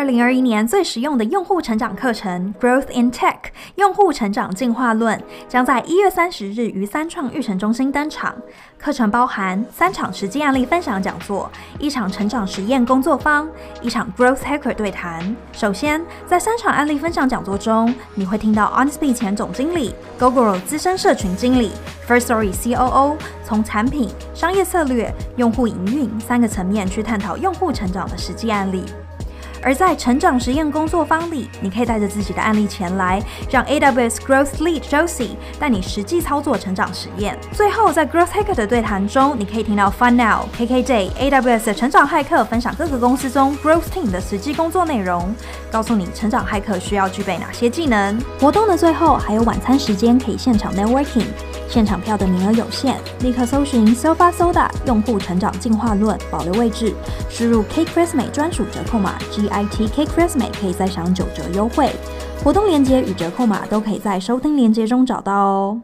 二零二一年最实用的用户成长课程《Growth in Tech》用户成长进化论将在一月三十日于三创育成中心登场。课程包含三场实际案例分享讲座、一场成长实验工作坊、一场 Growth Hacker 对谈。首先，在三场案例分享讲座中，你会听到 Honestbee 前总经理、Gogoro 资深社群经理、First Story COO 从产品、商业策略、用户营运三个层面去探讨用户成长的实际案例。而在成长实验工作坊里，你可以带着自己的案例前来，让 AWS Growth Lead Josie 带你实际操作成长实验。最后，在 Growth Hacker 的对谈中，你可以听到 Fun Now、KKJ、AWS 的成长骇客分享各个公司中 Growth Team 的实际工作内容，告诉你成长骇客需要具备哪些技能。活动的最后还有晚餐时间可以现场 Networking，现场票的名额有限，立刻搜寻 Sofa Soda 用户成长进化论，保留位置，输入 K Christmas 专属折扣码 G。ITK Christmas 可以再享九折优惠，活动链接与折扣码都可以在收听链接中找到哦。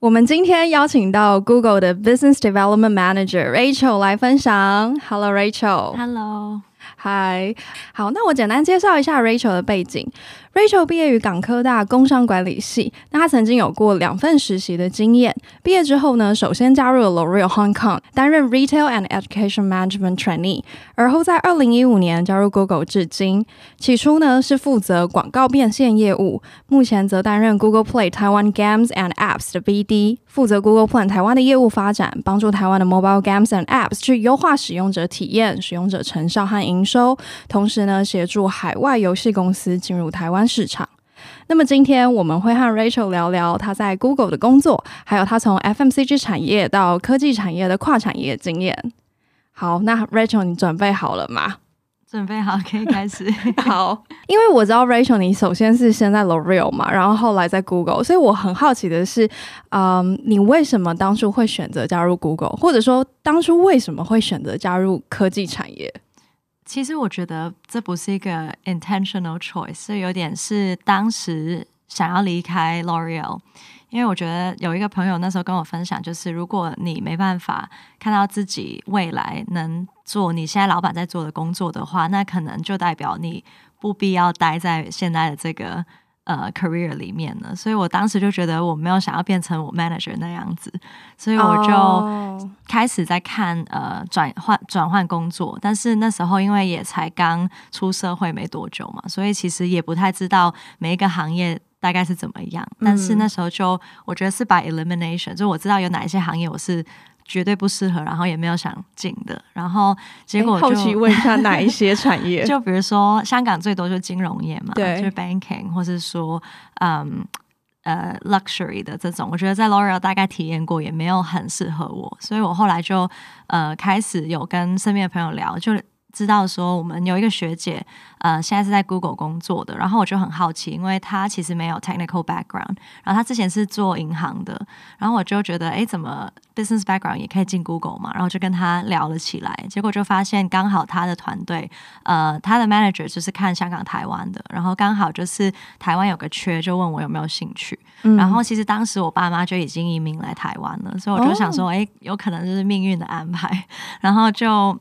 我们今天邀请到 Google 的 Business Development Manager Rachel 来分享。Hello Rachel。Hello。嗨。好，那我简单介绍一下 Rachel 的背景。Rachel 毕业于港科大工商管理系，那她曾经有过两份实习的经验。毕业之后呢，首先加入了 L'Oreal Hong Kong，担任 Retail and Education Management Trainee，而后在二零一五年加入 Google 至今。起初呢是负责广告变现业务，目前则担任 Google Play Taiwan Games and Apps 的 BD，负责 Google Play 台湾的业务发展，帮助台湾的 Mobile Games and Apps 去优化使用者体验、使用者成效和营收，同时呢协助海外游戏公司进入台湾。市场。那么今天我们会和 Rachel 聊聊她在 Google 的工作，还有她从 FMCG 产业到科技产业的跨产业经验。好，那 Rachel 你准备好了吗？准备好，可以开始。好，因为我知道 Rachel 你首先是先在 L'Oreal 嘛，然后后来在 Google，所以我很好奇的是，嗯，你为什么当初会选择加入 Google，或者说当初为什么会选择加入科技产业？其实我觉得这不是一个 intentional choice，是有点是当时想要离开 L'Oreal，因为我觉得有一个朋友那时候跟我分享，就是如果你没办法看到自己未来能做你现在老板在做的工作的话，那可能就代表你不必要待在现在的这个。呃，career 里面呢，所以我当时就觉得我没有想要变成我 manager 那样子，所以我就开始在看呃转换转换工作，但是那时候因为也才刚出社会没多久嘛，所以其实也不太知道每一个行业大概是怎么样，但是那时候就我觉得是 by elimination，就我知道有哪一些行业我是。绝对不适合，然后也没有想进的，然后结果就好奇问一下哪一些产业？就比如说香港最多就是金融业嘛，对，就是 banking，或是说嗯呃 luxury 的这种，我觉得在 L'Oreal 大概体验过，也没有很适合我，所以我后来就呃开始有跟身边的朋友聊，就。知道说我们有一个学姐，呃，现在是在 Google 工作的，然后我就很好奇，因为她其实没有 technical background，然后她之前是做银行的，然后我就觉得，哎，怎么 business background 也可以进 Google 嘛？然后就跟她聊了起来，结果就发现刚好她的团队，呃，她的 manager 就是看香港、台湾的，然后刚好就是台湾有个缺，就问我有没有兴趣。嗯、然后其实当时我爸妈就已经移民来台湾了，所以我就想说，哎、哦，有可能就是命运的安排，然后就。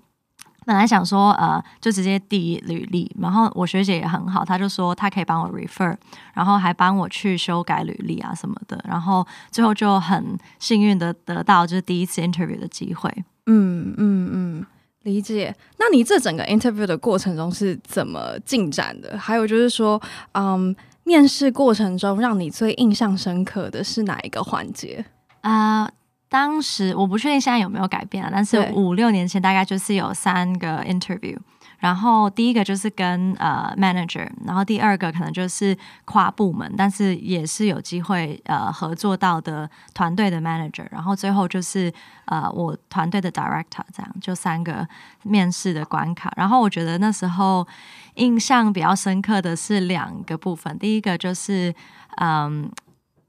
本来想说，呃，就直接递履历，然后我学姐也很好，她就说她可以帮我 refer，然后还帮我去修改履历啊什么的，然后最后就很幸运的得到就是第一次 interview 的机会。嗯嗯嗯，理解。那你这整个 interview 的过程中是怎么进展的？还有就是说，嗯，面试过程中让你最印象深刻的是哪一个环节啊？呃当时我不确定现在有没有改变啊，但是五六年前大概就是有三个 interview，然后第一个就是跟呃 manager，然后第二个可能就是跨部门，但是也是有机会呃合作到的团队的 manager，然后最后就是呃我团队的 director，这样就三个面试的关卡。然后我觉得那时候印象比较深刻的是两个部分，第一个就是嗯。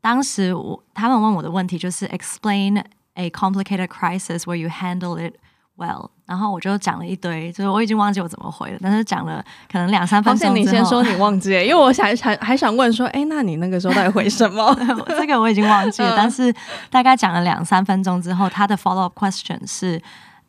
当时我他们问我的问题就是 explain a complicated crisis where you handle it well，然后我就讲了一堆，就是我已经忘记我怎么回了，但是讲了可能两三分钟之后。你先说你忘记，因为我还还还想问说，哎，那你那个时候到底回什么？这个我已经忘记了，但是大概讲了两三分钟之后，他的 follow up question 是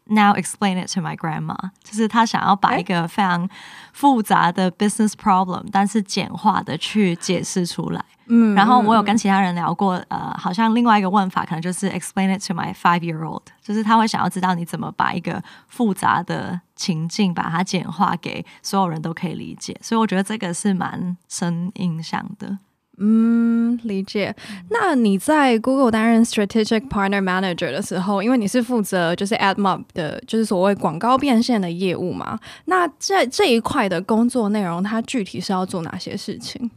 now explain it to my grandma，就是他想要把一个非常复杂的 business problem，但是简化的去解释出来。嗯，然后我有跟其他人聊过，呃，好像另外一个问法可能就是 explain it to my five year old，就是他会想要知道你怎么把一个复杂的情境把它简化给所有人都可以理解。所以我觉得这个是蛮深印象的。嗯，理解。那你在 Google 担任 Strategic Partner Manager 的时候，因为你是负责就是 AdMob 的，就是所谓广告变现的业务嘛。那这这一块的工作内容，它具体是要做哪些事情？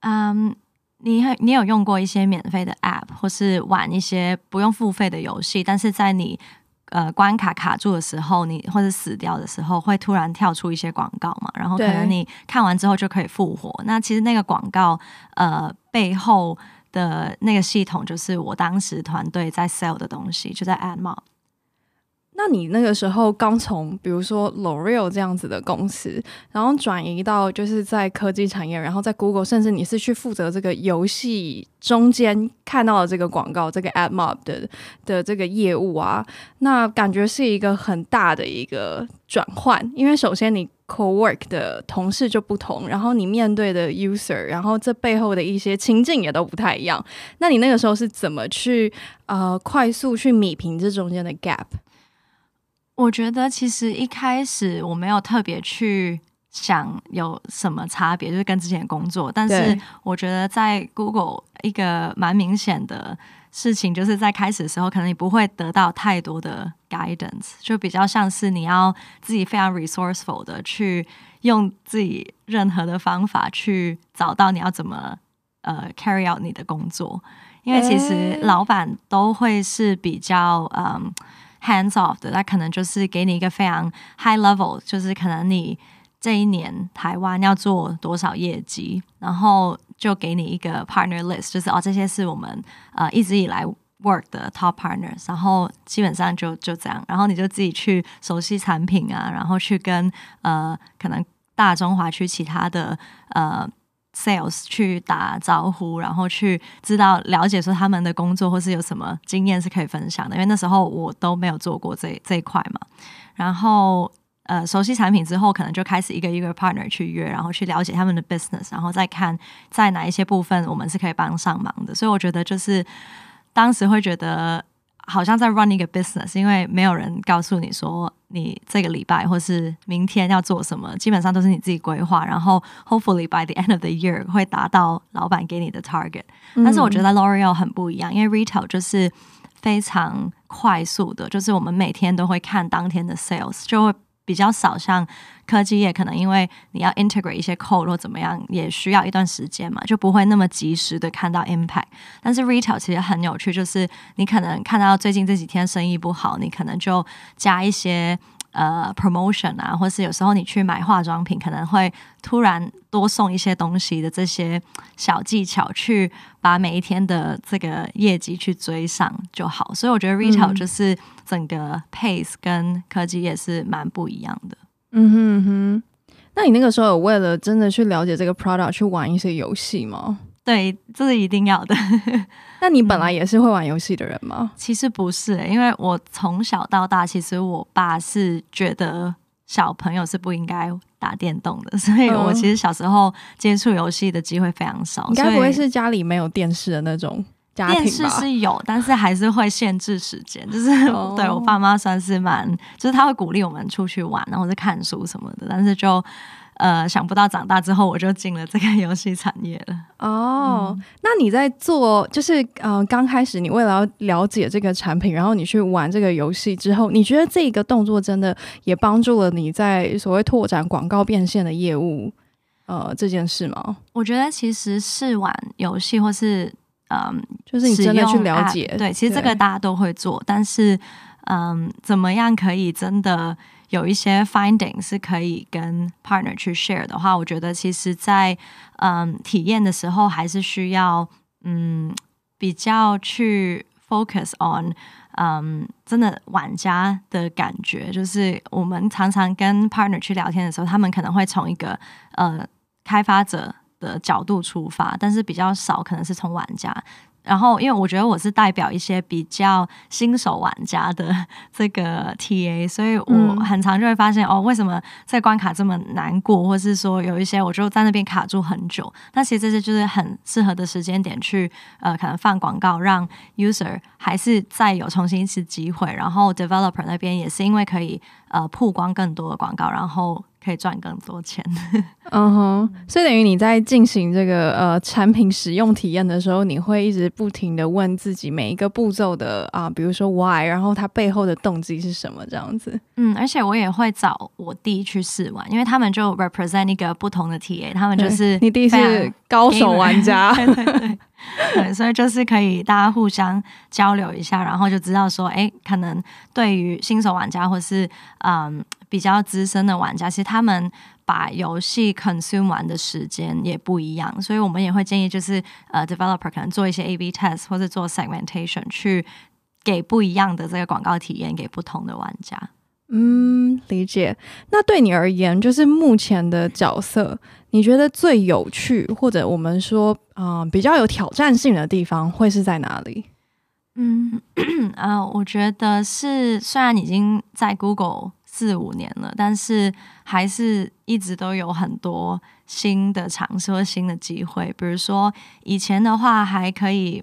嗯，你你有用过一些免费的 App，或是玩一些不用付费的游戏，但是在你呃，关卡卡住的时候，你或者死掉的时候，会突然跳出一些广告嘛？然后可能你看完之后就可以复活。那其实那个广告呃背后的那个系统，就是我当时团队在 sell 的东西，就在 AdMob。那你那个时候刚从比如说 L'Oreal 这样子的公司，然后转移到就是在科技产业，然后在 Google，甚至你是去负责这个游戏中间看到的这个广告，这个 AdMob 的的这个业务啊，那感觉是一个很大的一个转换，因为首先你 co-work 的同事就不同，然后你面对的 user，然后这背后的一些情境也都不太一样。那你那个时候是怎么去呃快速去弭平这中间的 gap？我觉得其实一开始我没有特别去想有什么差别，就是跟之前工作。但是我觉得在 Google 一个蛮明显的事情，就是在开始的时候，可能你不会得到太多的 guidance，就比较像是你要自己非常 resourceful 的去用自己任何的方法去找到你要怎么呃 carry out 你的工作，因为其实老板都会是比较嗯。Hands off 的，那可能就是给你一个非常 high level，就是可能你这一年台湾要做多少业绩，然后就给你一个 partner list，就是哦，这些是我们呃一直以来 work 的 top partners，然后基本上就就这样，然后你就自己去熟悉产品啊，然后去跟呃可能大中华区其他的呃。Sales 去打招呼，然后去知道了解说他们的工作，或是有什么经验是可以分享的。因为那时候我都没有做过这这一块嘛。然后呃，熟悉产品之后，可能就开始一个一个 partner 去约，然后去了解他们的 business，然后再看在哪一些部分我们是可以帮上忙的。所以我觉得就是当时会觉得。好像在 run 一个 business，因为没有人告诉你说你这个礼拜或是明天要做什么，基本上都是你自己规划，然后 hopefully by the end of the year 会达到老板给你的 target。但是我觉得 L'Oreal 很不一样，因为 retail 就是非常快速的，就是我们每天都会看当天的 sales，就会。比较少像科技业，可能因为你要 integrate 一些 code 或怎么样，也需要一段时间嘛，就不会那么及时的看到 impact。但是 retail 其实很有趣，就是你可能看到最近这几天生意不好，你可能就加一些。呃，promotion 啊，或是有时候你去买化妆品，可能会突然多送一些东西的这些小技巧，去把每一天的这个业绩去追上就好。所以我觉得 retail 就是整个 pace 跟科技也是蛮不一样的。嗯哼嗯哼，那你那个时候有为了真的去了解这个 product 去玩一些游戏吗？对，这是一定要的。那你本来也是会玩游戏的人吗？其实不是、欸，因为我从小到大，其实我爸是觉得小朋友是不应该打电动的，所以我其实小时候接触游戏的机会非常少。应该不会是家里没有电视的那种家庭吧？电视是有，但是还是会限制时间。就是、oh. 对我爸妈算是蛮，就是他会鼓励我们出去玩，然后是看书什么的，但是就。呃，想不到长大之后我就进了这个游戏产业了。哦，嗯、那你在做，就是呃，刚开始你为了要了解这个产品，然后你去玩这个游戏之后，你觉得这个动作真的也帮助了你在所谓拓展广告变现的业务，呃，这件事吗？我觉得其实试玩游戏或是嗯、呃，就是你真的去了解，对，其实这个大家都会做，但是嗯、呃，怎么样可以真的？有一些 finding 是可以跟 partner 去 share 的话，我觉得其实在嗯体验的时候还是需要嗯比较去 focus on 嗯真的玩家的感觉，就是我们常常跟 partner 去聊天的时候，他们可能会从一个呃开发者的角度出发，但是比较少可能是从玩家。然后，因为我觉得我是代表一些比较新手玩家的这个 TA，所以我很常就会发现、嗯、哦，为什么这关卡这么难过，或是说有一些我就在那边卡住很久。那其实这些就是很适合的时间点去呃，可能放广告，让 user 还是再有重新一次机会。然后 developer 那边也是因为可以呃曝光更多的广告，然后。可以赚更多钱，嗯哼，所以等于你在进行这个呃产品使用体验的时候，你会一直不停的问自己每一个步骤的啊、呃，比如说 why，然后它背后的动机是什么这样子。嗯，而且我也会找我弟去试玩，因为他们就 represent 一个不同的 TA，他们就是你弟是高手玩家，对 对对，对，所以就是可以大家互相交流一下，然后就知道说，哎，可能对于新手玩家或是嗯。比较资深的玩家，其实他们把游戏 consume 完的时间也不一样，所以我们也会建议，就是呃，developer 可能做一些 A/B test 或者做 segmentation，去给不一样的这个广告体验给不同的玩家。嗯，理解。那对你而言，就是目前的角色，你觉得最有趣，或者我们说啊、比较有挑战性的地方，会是在哪里？嗯，啊、我觉得是虽然已经在 Google。四五年了，但是还是一直都有很多新的尝试或新的机会。比如说以前的话，还可以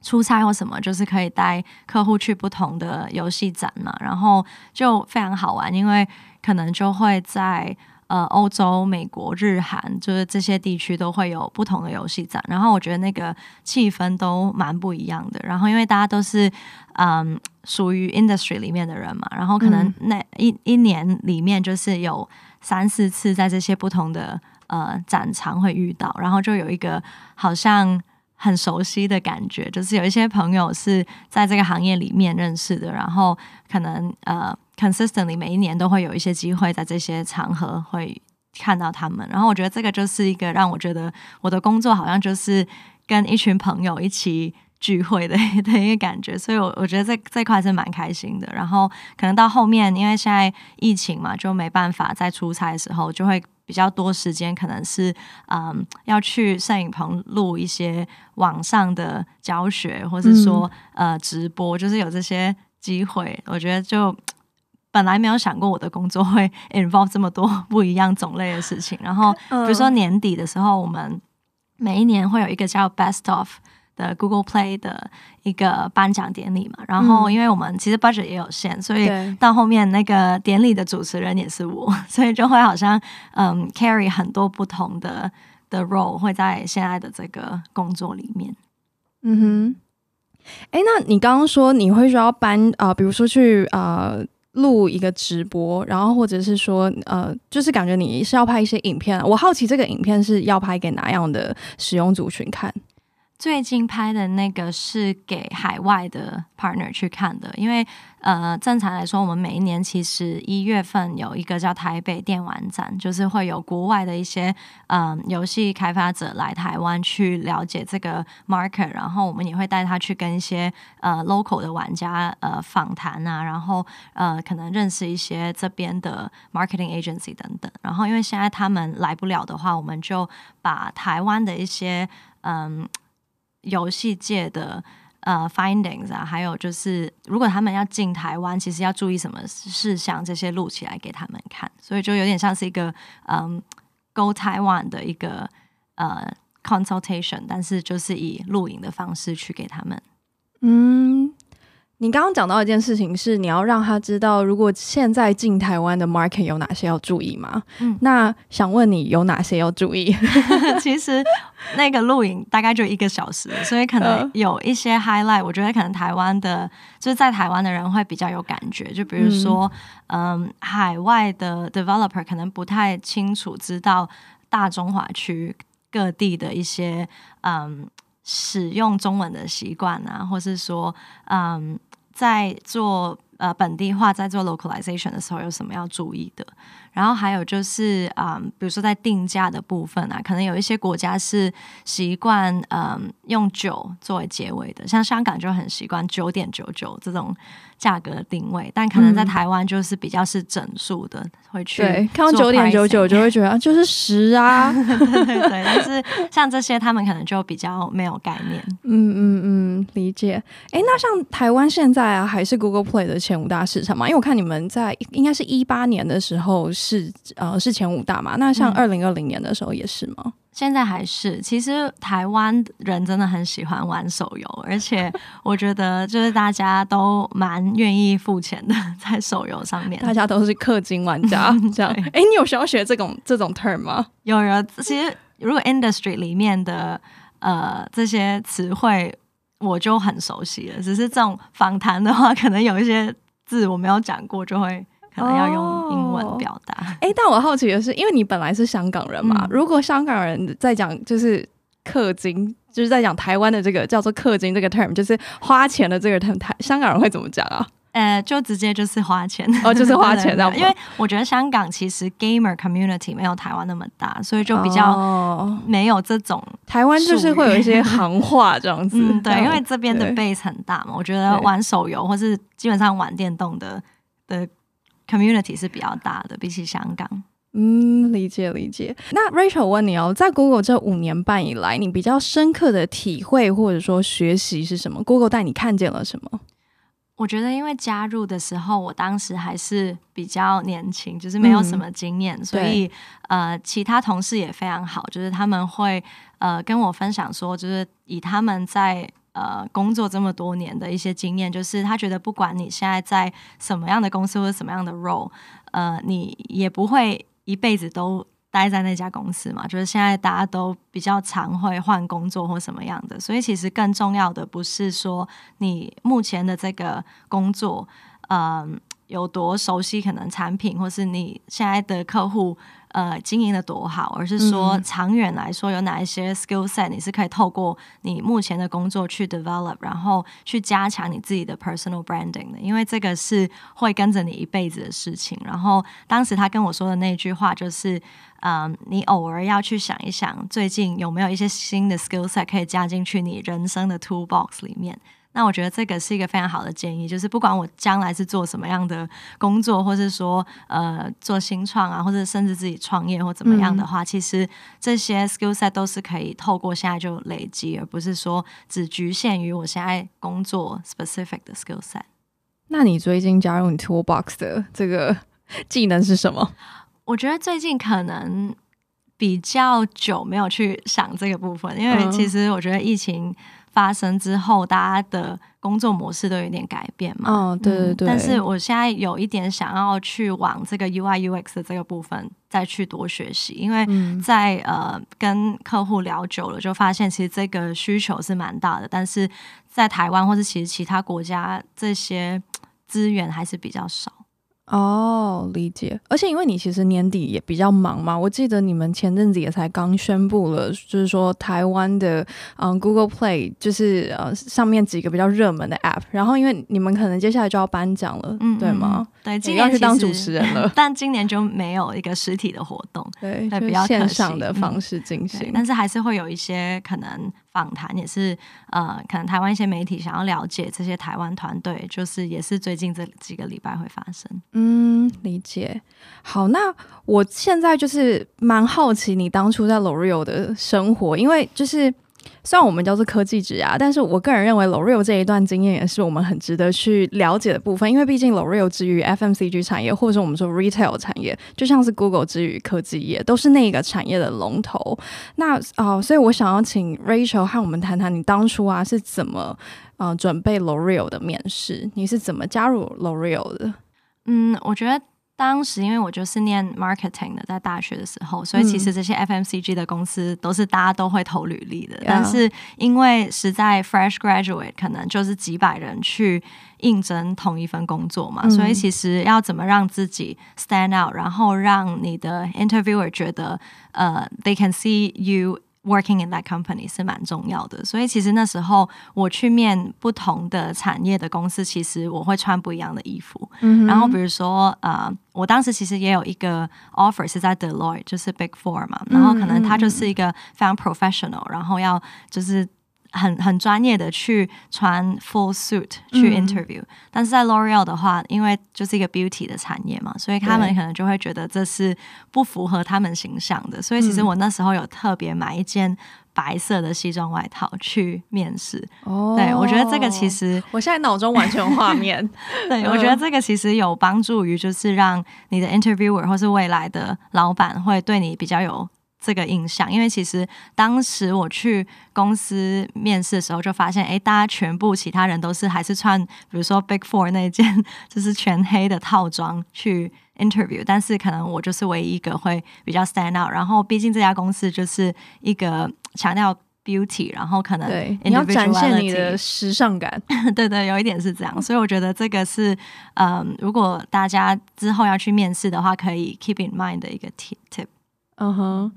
出差或什么，就是可以带客户去不同的游戏展嘛，然后就非常好玩，因为可能就会在。呃，欧洲、美国、日韩，就是这些地区都会有不同的游戏展，然后我觉得那个气氛都蛮不一样的。然后因为大家都是嗯属于 industry 里面的人嘛，然后可能那一一年里面就是有三四次在这些不同的呃展场会遇到，然后就有一个好像很熟悉的感觉，就是有一些朋友是在这个行业里面认识的，然后可能呃。Consistently 每一年都会有一些机会在这些场合会看到他们，然后我觉得这个就是一个让我觉得我的工作好像就是跟一群朋友一起聚会的 的一个感觉，所以我我觉得这这块是蛮开心的。然后可能到后面，因为现在疫情嘛，就没办法再出差的时候，就会比较多时间，可能是嗯要去摄影棚录一些网上的教学，或是说呃直播，就是有这些机会，我觉得就。本来没有想过我的工作会 involve 这么多 不一样种类的事情，然后比如说年底的时候，我们每一年会有一个叫 Best of 的 Google Play 的一个颁奖典礼嘛，然后因为我们其实 budget 也有限，所以到后面那个典礼的主持人也是我，所以就会好像嗯 carry 很多不同的的 role 会在现在的这个工作里面。嗯哼，哎，那你刚刚说你会需要搬啊、呃，比如说去啊。呃录一个直播，然后或者是说，呃，就是感觉你是要拍一些影片。我好奇这个影片是要拍给哪样的使用族群看？最近拍的那个是给海外的 partner 去看的，因为呃，正常来说，我们每一年其实一月份有一个叫台北电玩展，就是会有国外的一些嗯、游戏开发者来台湾去了解这个 market，然后我们也会带他去跟一些呃 local 的玩家呃访谈啊，然后呃可能认识一些这边的 marketing agency 等等。然后因为现在他们来不了的话，我们就把台湾的一些嗯。游戏界的呃 findings 啊，还有就是如果他们要进台湾，其实要注意什么事项，这些录起来给他们看，所以就有点像是一个嗯 Go Taiwan 的一个呃 consultation，但是就是以录影的方式去给他们，嗯。你刚刚讲到一件事情是，你要让他知道，如果现在进台湾的 market 有哪些要注意吗？嗯，那想问你有哪些要注意？其实那个录影大概就一个小时，所以可能有一些 highlight，我觉得可能台湾的就是在台湾的人会比较有感觉。就比如说，嗯，嗯，海外的 developer 可能不太清楚知道大中华区各地的一些嗯。使用中文的习惯啊，或是说，嗯，在做呃本地化，在做 localization 的时候，有什么要注意的？然后还有就是，嗯，比如说在定价的部分啊，可能有一些国家是习惯嗯用九作为结尾的，像香港就很习惯九点九九这种。价格的定位，但可能在台湾就是比较是整数的，嗯、会去对看到九点九九就会觉得啊，就是十啊，对 对对。但是像这些，他们可能就比较没有概念。嗯嗯嗯，理解。哎，那像台湾现在啊，还是 Google Play 的前五大市场嘛？因为我看你们在应该是一八年的时候是呃是前五大嘛？那像二零二零年的时候也是吗？嗯现在还是，其实台湾人真的很喜欢玩手游，而且我觉得就是大家都蛮愿意付钱的在手游上面。大家都是氪金玩家，这样。哎对，你有需要学这种这种 term 吗？有有，其实如果 industry 里面的呃这些词汇我就很熟悉了，只是这种访谈的话，可能有一些字我没有讲过，就会。可能要用英文表达。哎、哦，但我好奇的是，因为你本来是香港人嘛，嗯、如果香港人在讲就是氪金，就是在讲台湾的这个叫做氪金这个 term，就是花钱的这个 term，台香港人会怎么讲啊？呃，就直接就是花钱哦，就是花钱 的。因为我觉得香港其实 gamer community 没有台湾那么大，所以就比较没有这种、哦。台湾就是会有一些行话这样子，嗯、对，因为这边的 base 很大嘛。我觉得玩手游或是基本上玩电动的的。Community 是比较大的，比起香港。嗯，理解理解。那 Rachel 问你哦，在 Google 这五年半以来，你比较深刻的体会或者说学习是什么？Google 带你看见了什么？我觉得，因为加入的时候，我当时还是比较年轻，就是没有什么经验，嗯、所以呃，其他同事也非常好，就是他们会呃跟我分享说，就是以他们在。呃，工作这么多年的一些经验，就是他觉得不管你现在在什么样的公司或者什么样的 role，呃，你也不会一辈子都待在那家公司嘛。就是现在大家都比较常会换工作或什么样的，所以其实更重要的不是说你目前的这个工作，嗯、呃，有多熟悉可能产品，或是你现在的客户。呃，经营的多好，而是说长远来说，有哪一些 skill set 你是可以透过你目前的工作去 develop，然后去加强你自己的 personal branding 的，因为这个是会跟着你一辈子的事情。然后当时他跟我说的那句话就是，嗯、呃，你偶尔要去想一想，最近有没有一些新的 skill set 可以加进去你人生的 toolbox 里面。那我觉得这个是一个非常好的建议，就是不管我将来是做什么样的工作，或是说呃做新创啊，或者甚至自己创业或怎么样的话，嗯、其实这些 skill set 都是可以透过现在就累积，而不是说只局限于我现在工作 specific 的 skill set。那你最近加入你 Toolbox 的这个 技能是什么？我觉得最近可能比较久没有去想这个部分，因为其实我觉得疫情。发生之后，大家的工作模式都有点改变嘛。哦，对对对。嗯，但是我现在有一点想要去往这个 UI UX 的这个部分再去多学习，因为在呃跟客户聊久了，就发现其实这个需求是蛮大的，但是在台湾或是其实其他国家这些资源还是比较少。哦，理解。而且因为你其实年底也比较忙嘛，我记得你们前阵子也才刚宣布了，就是说台湾的嗯 Google Play 就是呃上面几个比较热门的 App，然后因为你们可能接下来就要颁奖了，嗯，对吗？对，今年要去当主持人了，但今年就没有一个实体的活动，对，比较线上的方式进行，嗯，但是还是会有一些可能。访谈也是，呃，可能台湾一些媒体想要了解这些台湾团队，就是也是最近这几个礼拜会发生。嗯，理解。好，那我现在就是蛮好奇你当初在 L'Oreal 的生活，因为就是。虽然我们叫做科技职涯，但是我个人认为 L'Oreal 这一段经验也是我们很值得去了解的部分，因为毕竟 L'Oreal 之于 FMCG 产业，或者我们说 retail 产业，就像是 Google 之于科技业，都是那个产业的龙头。那啊、所以我想要请 Rachel 和我们谈谈，你当初啊是怎么呃准备 L'Oreal 的面试？你是怎么加入 L'Oreal 的？嗯，我觉得。当时因为我就是念 marketing 的，在大学的时候，所以其实这些 FMCG 的公司都是大家都会投履历的。嗯、但是因为实在 fresh graduate 可能就是几百人去应征同一份工作嘛，嗯、所以其实要怎么让自己 stand out，然后让你的 interviewer 觉得呃、uh, they can see you working in that company 是蛮重要的。所以其实那时候我去面不同的产业的公司，其实我会穿不一样的衣服。嗯、然后比如说呃，我当时其实也有一个 offer 是在 Deloitte，就是 Big Four 嘛，然后可能他就是一个非常 professional，然后要就是。很很专业的去穿 full suit 去 interview，嗯，但是在 L'Oreal 的话，因为就是一个 beauty 的产业嘛，所以他们可能就会觉得这是不符合他们形象的。所以其实我那时候有特别买一件白色的西装外套去面试。哦，对，我觉得这个其实我现在脑中完全有画面。对，我觉得这个其实有帮助于就是让你的 interviewer 或是未来的老板会对你比较有。这个印象，因为其实当时我去公司面试的时候，就发现，哎，大家全部其他人都是还是穿，比如说 Big Four 那件就是全黑的套装去 interview，但是可能我就是唯一一个会比较 stand out。然后，毕竟这家公司就是一个强调 beauty，然后可能你要展现你的时尚感，对对，有一点是这样。所以我觉得这个是，嗯，如果大家之后要去面试的话，可以 keep in mind 的一个 tip。嗯哼，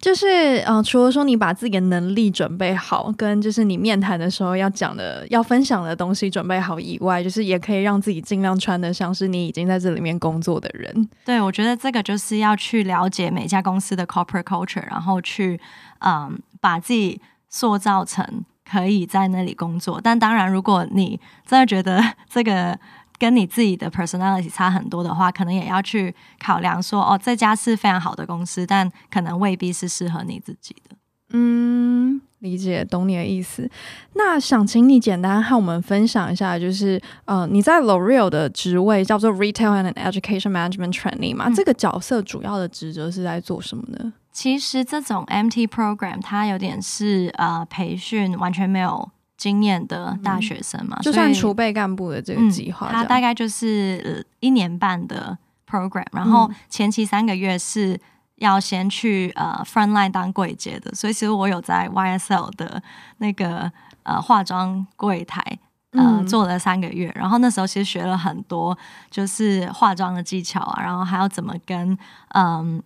就是、呃，除了说你把自己的能力准备好，跟就是你面谈的时候要讲的、要分享的东西准备好以外，就是也可以让自己尽量穿得像是你已经在这里面工作的人。对，我觉得这个就是要去了解每家公司的 corporate culture，然后去嗯把自己塑造成可以在那里工作。但当然，如果你真的觉得这个。跟你自己的 personality 差很多的话，可能也要去考量说，哦，这家是非常好的公司，但可能未必是适合你自己的。嗯，理解，懂你的意思。那想请你简单和我们分享一下，就是呃，你在 L'Oreal 的职位叫做 Retail and Education Management Trainee 嘛？嗯，这个角色主要的职责是在做什么呢？其实这种 MT program 它有点是呃培训完全没有。经验的大学生嘛，嗯、就算储备干部的这个计划，他、嗯、大概就是一年半的 program，然后前期三个月是要先去呃 front line 当柜姐的，所以其实我有在 YSL 的那个呃化妆柜台呃、嗯、做了三个月，然后那时候其实学了很多，就是化妆的技巧啊，然后还要怎么跟嗯。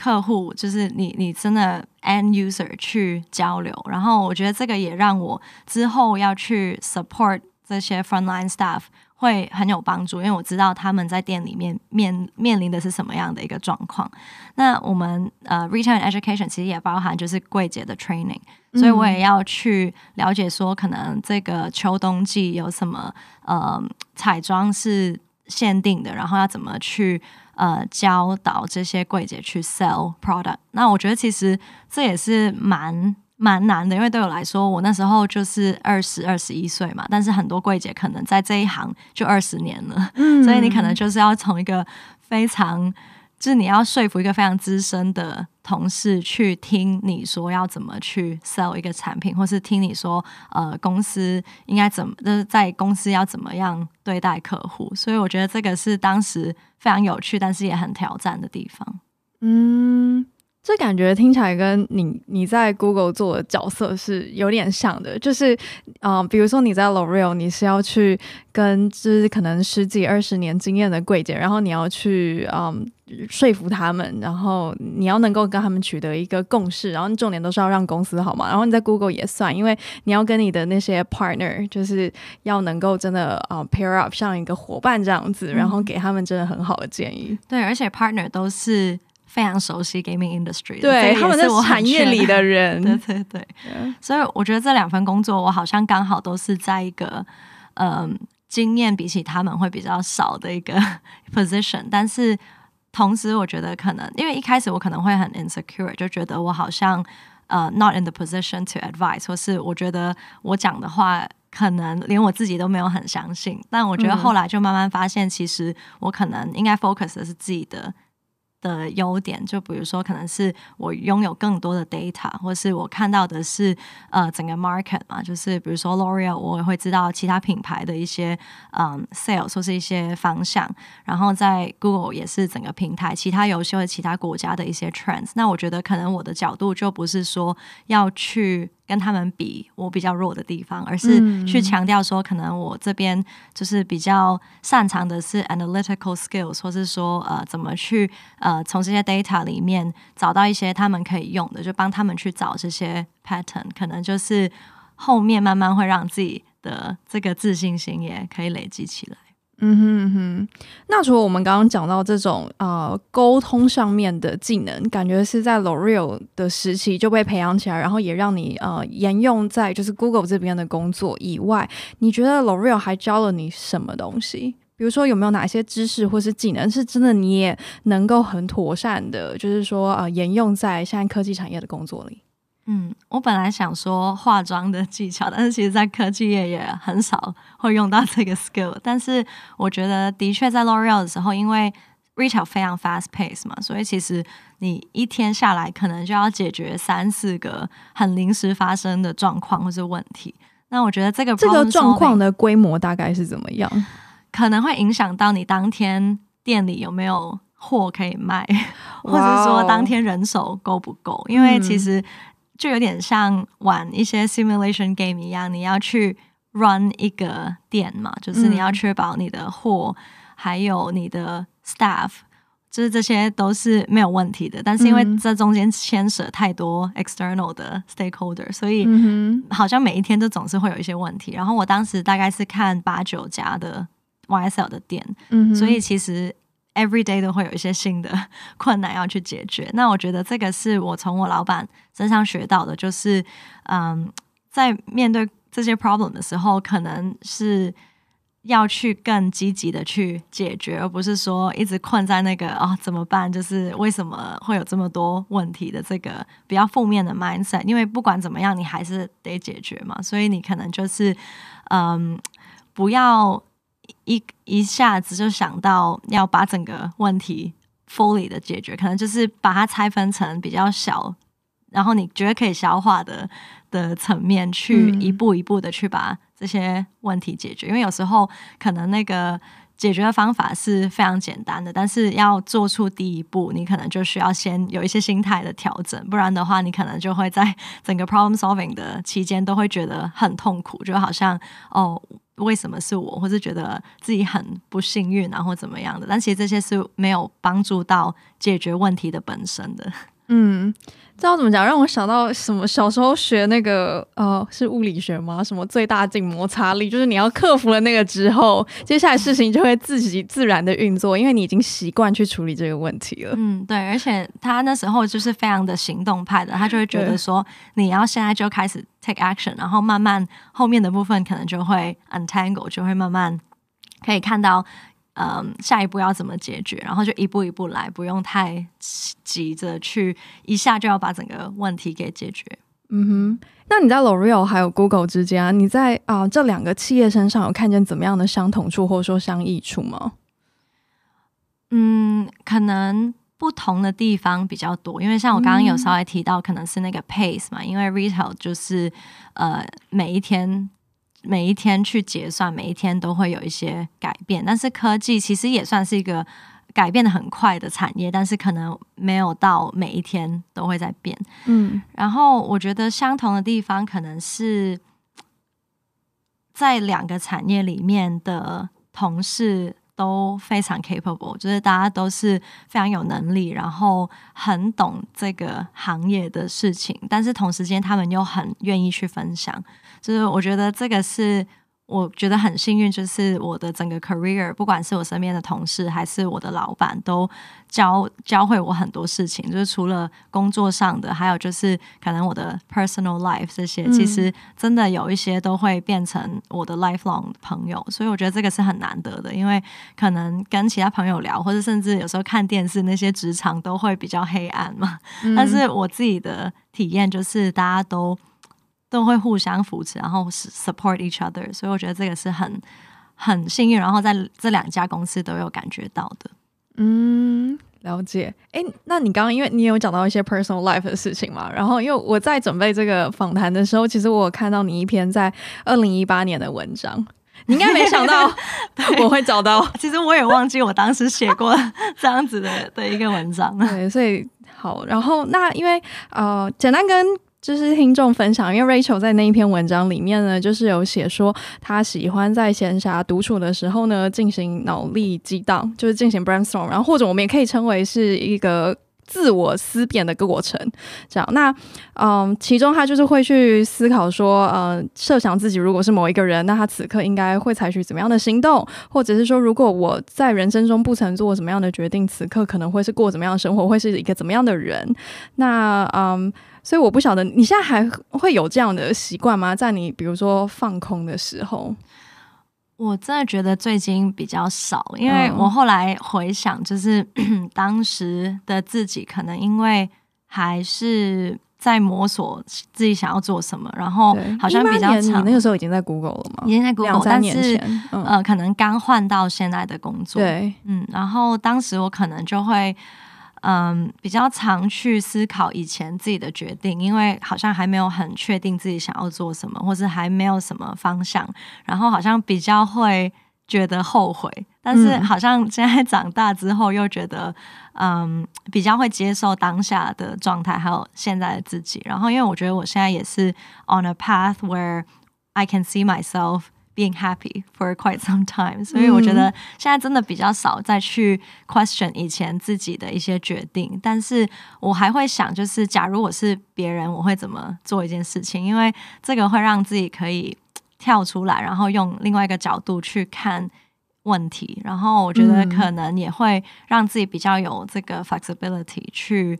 客户就是你，你真的 end user 去交流，然后我觉得这个也让我之后要去 support 这些 frontline staff 会很有帮助，因为我知道他们在店里面面面临的是什么样的一个状况。那我们呃 retail education 其实也包含就是柜姐的 training，所以我也要去了解说，可能这个秋冬季有什么呃彩妆是限定的，然后要怎么去。呃，教导这些柜姐去 sell product，那我觉得其实这也是蛮蛮难的，因为对我来说，我那时候就是二十二十一岁嘛，但是很多柜姐可能在这一行就二十年了，嗯，所以你可能就是要从一个非常。就是你要说服一个非常资深的同事去听你说要怎么去 sell 一个产品，或是听你说呃公司应该怎么就是在公司要怎么样对待客户，所以我觉得这个是当时非常有趣，但是也很挑战的地方。嗯。这感觉听起来跟你你在 Google 做的角色是有点像的，就是，嗯、呃，比如说你在 L'Oreal，你是要去跟就是可能十几二十年经验的柜姐，然后你要去嗯说服他们，然后你要能够跟他们取得一个共识，然后重点都是要让公司好嘛。然后你在 Google 也算，因为你要跟你的那些 partner，就是要能够真的啊、呃、pair up 像一个伙伴这样子，然后给他们真的很好的建议。嗯、对，而且 partner 都是。非常熟悉 gaming industry，对，他们是我产业里的 人，对对对。Yeah. 所以我觉得这两份工作，我好像刚好都是在一个嗯经验比起他们会比较少的一个 position，但是同时我觉得可能因为一开始我可能会很 insecure，就觉得我好像呃 not in the position to advise，或是我觉得我讲的话可能连我自己都没有很相信。但我觉得后来就慢慢发现，其实我可能应该 focus 的是自己的。的优点，就比如说，可能是我拥有更多的 data，或是我看到的是呃整个 market 嘛，就是比如说 L'Oreal，我也会知道其他品牌的一些嗯 sales 或是一些方向，然后在 Google 也是整个平台其他游戏或其他国家的一些 trends。那我觉得可能我的角度就不是说要去跟他们比我比较弱的地方，而是去强调说，可能我这边就是比较擅长的是 analytical skills，或是说呃怎么去呃从这些 data 里面找到一些他们可以用的，就帮他们去找这些 pattern，可能就是后面慢慢会让自己的这个自信心也可以累积起来。嗯哼嗯哼，那除了我们刚刚讲到这种呃沟通上面的技能，感觉是在 L'Oreal 的时期就被培养起来，然后也让你呃沿用在就是 Google 这边的工作以外，你觉得 L'Oreal 还教了你什么东西？比如说有没有哪些知识或是技能是真的你也能够很妥善的，就是说呃沿用在现在科技产业的工作里？嗯，我本来想说化妆的技巧，但是其实，在科技业也很少会用到这个 skill。但是，我觉得的确在 L'Oreal 的时候，因为 retail 非常 fast pace 嘛，所以其实你一天下来可能就要解决三四个很临时发生的状况或是问题。那我觉得这个这个状况的规模大概是怎么样？可能会影响到你当天店里有没有货可以卖，或者说当天人手够不够？因为其实。就有点像玩一些 simulation game 一样，你要去 run 一个店嘛，就是你要确保你的货还有你的 staff，就是这些都是没有问题的。但是因为这中间牵涉太多 external 的 stakeholder，所以好像每一天都总是会有一些问题。然后我当时大概是看八九家的 YSL 的店，所以其实。Every day 都会有一些新的 困难要去解决。那我觉得这个是我从我老板身上学到的，就是嗯，在面对这些 problem 的时候，可能是要去更积极的去解决，而不是说一直困在那个啊、怎么办？就是为什么会有这么多问题的这个比较负面的 mindset。因为不管怎么样，你还是得解决嘛。所以你可能就是嗯，不要。一一下子就想到要把整个问题 fully 的解决，可能就是把它拆分成比较小，然后你觉得可以消化的的层面，去一步一步的去把这些问题解决。嗯。因为有时候可能那个解决的方法是非常简单的，但是要做出第一步，你可能就需要先有一些心态的调整，不然的话，你可能就会在整个 problem solving 的期间都会觉得很痛苦，就好像哦。为什么是我，或是觉得自己很不幸运，啊，或怎么样的？但其实这些是没有帮助到解决问题的本身的。嗯，知道怎么讲？让我想到什么？小时候学那个呃，是物理学吗？什么最大静摩擦力？就是你要克服了那个之后，接下来事情就会自己自然的运作，因为你已经习惯去处理这个问题了。嗯，对。而且他那时候就是非常的行动派的，他就会觉得说，你要现在就开始 take action，然后慢慢后面的部分可能就会 untangle，就会慢慢可以看到。嗯，下一步要怎么解决？然后就一步一步来，不用太急着去一下就要把整个问题给解决。嗯哼，那你在 L'Oreal 还有 Google 之间啊，你在啊、呃、这两个企业身上有看见怎么样的相同处，或者说相异处吗？嗯，可能不同的地方比较多，因为像我刚刚有稍微提到，可能是那个 pace 嘛，嗯、因为 retail 就是呃每一天。每一天去结算，每一天都会有一些改变。但是科技其实也算是一个改变的很快的产业，但是可能没有到每一天都会在变。嗯，然后我觉得相同的地方可能是在两个产业里面的同事都非常 capable，就是大家都是非常有能力，然后很懂这个行业的事情，但是同时间他们又很愿意去分享。就是我觉得这个是我觉得很幸运，就是我的整个 career，不管是我身边的同事还是我的老板，都教教会我很多事情。就是除了工作上的，还有就是可能我的 personal life 这些，其实真的有一些都会变成我的 lifelong 朋友。所以我觉得这个是很难得的，因为可能跟其他朋友聊，或者甚至有时候看电视，那些职场都会比较黑暗嘛。但是我自己的体验就是大家都。都会互相扶持，然后 support each other，所以我觉得这个是很很幸运，然后在这两家公司都有感觉到的。嗯，了解。哎，那你刚刚因为你有讲到一些 personal life 的事情嘛，然后因为我在准备这个访谈的时候，其实我有看到你一篇在二零一八年的文章，你应该没想到 我会找到。其实我也忘记我当时写过这样子的的一个文章。对，所以好，然后那因为呃，简单跟。就是听众分享，因为 Rachel 在那一篇文章里面呢，就是有写说他喜欢在闲暇独处的时候呢，进行脑力激荡，就是进行 brainstorm，然后或者我们也可以称为是一个。自我思辨的过程，这样。那嗯，其中他就是会去思考说，呃，设想自己如果是某一个人，那他此刻应该会采取怎么样的行动，或者是说，如果我在人生中不曾做什么样的决定，此刻可能会是过怎么样的生活，会是一个怎么样的人。那嗯，所以我不晓得你现在还会有这样的习惯吗？在你比如说放空的时候。我真的觉得最近比较少，因为我后来回想，就是、嗯、当时的自己可能因为还是在摸索自己想要做什么，然后好像比较长。你那个时候已经在 Google 了吗？已经在 Google，但是、嗯、呃，可能刚换到现在的工作。对，嗯，然后当时我可能就会。嗯，比较常去思考以前自己的决定，因为好像还没有很确定自己想要做什么，或是还没有什么方向，然后好像比较会觉得后悔。但是好像现在长大之后，又觉得嗯，比较会接受当下的状态，还有现在的自己。然后因为我觉得我现在也是 on a path where I can see myself。Being happy for quite some time，所以我觉得现在真的比较少再去 question 以前自己的一些决定，但是我还会想，就是假如我是别人，我会怎么做一件事情？因为这个会让自己可以跳出来，然后用另外一个角度去看问题，然后我觉得可能也会让自己比较有这个 flexibility 去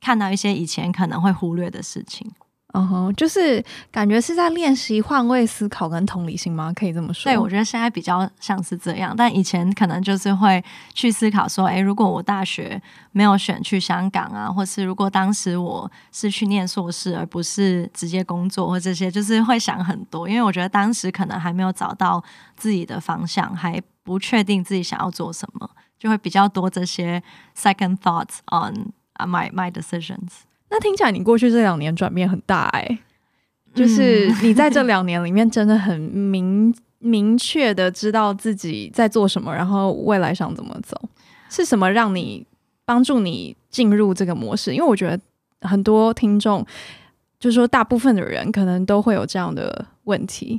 看到一些以前可能会忽略的事情。嗯哼，就是感觉是在练习换位思考跟同理心吗？可以这么说？对，我觉得现在比较像是这样，但以前可能就是会去思考说，诶，如果我大学没有选去香港啊，或是如果当时我是去念硕士，而不是直接工作或这些，就是会想很多，因为我觉得当时可能还没有找到自己的方向，还不确定自己想要做什么，就会比较多这些 second thoughts on my my decisions。那听起来你过去这两年转变很大哎、欸，就是你在这两年里面真的很明明确的知道自己在做什么，然后未来想怎么走，是什么让你帮助你进入这个模式？因为我觉得很多听众，就是说大部分的人可能都会有这样的问题。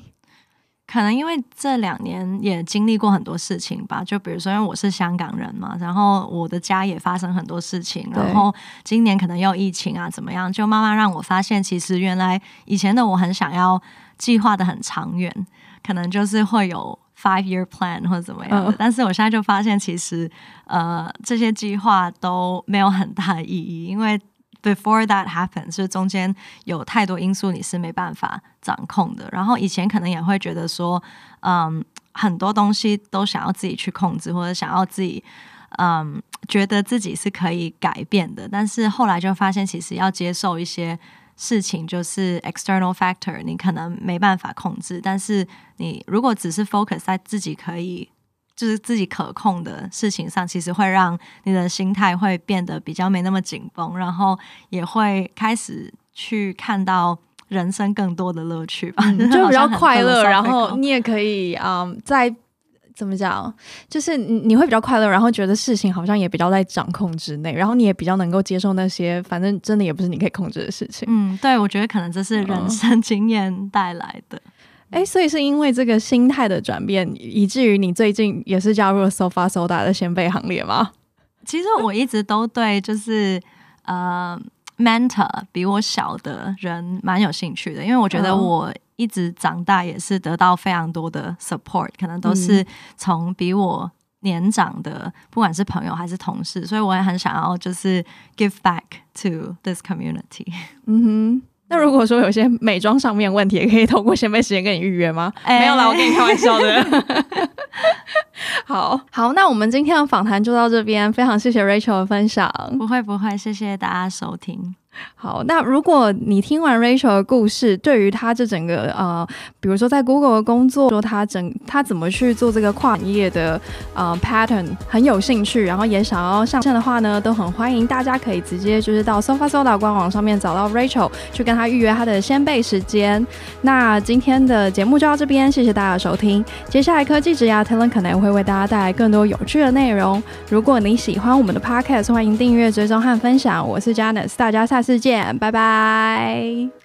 可能因为这两年也经历过很多事情吧，就比如说，因为我是香港人嘛，然后我的家也发生很多事情，然后今年可能又疫情啊，怎么样，就慢慢让我发现，其实原来以前的我很想要计划的很长远，可能就是会有 five year plan 或者怎么样的，哦、但是我现在就发现，其实呃这些计划都没有很大的意义，因为。Before that happens，就中间有太多因素你是没办法掌控的。然后以前可能也会觉得说，嗯，很多东西都想要自己去控制，或者想要自己，嗯，觉得自己是可以改变的。但是后来就发现，其实要接受一些事情，就是 external factor，你可能没办法控制。但是你如果只是 focus 在自己可以。就是自己可控的事情上，其实会让你的心态会变得比较没那么紧绷，然后也会开始去看到人生更多的乐趣吧，嗯、就比较快乐。然后你也可以啊、嗯，在怎么讲，就是你会比较快乐，然后觉得事情好像也比较在掌控之内，然后你也比较能够接受那些反正真的也不是你可以控制的事情。嗯，对，我觉得可能这是人生经验带来的。嗯哎，所以是因为这个心态的转变，以至于你最近也是加入了 Sofa Soda 的先辈行列吗？其实我一直都对，就是呃，mentor 比我小的人蛮有兴趣的，因为我觉得我一直长大也是得到非常多的 support，可能都是从比我年长的，不管是朋友还是同事，所以我也很想要就是 give back to this community。嗯哼。那如果说有些美妆上面问题，也可以透过先辈时间跟你预约吗？欸、没有啦，我跟你开玩笑的。好好，那我们今天的访谈就到这边，非常谢谢 Rachel 的分享。不会不会，谢谢大家收听。好，那如果你听完 Rachel 的故事，对于他这整个呃，比如说在 Google 的工作，说他整他怎么去做这个跨业的呃 pattern 很有兴趣，然后也想要上线的话呢，都很欢迎大家可以直接就是到 Sofa Soda 官网上面找到 Rachel，去跟他预约他的先辈时间。那今天的节目就到这边，谢谢大家的收听。接下来科技职涯 Talent 可能会为大家带来更多有趣的内容。如果你喜欢我们的 Podcast，欢迎订阅、追踪和分享。我是 Janice，大家下再见，拜拜。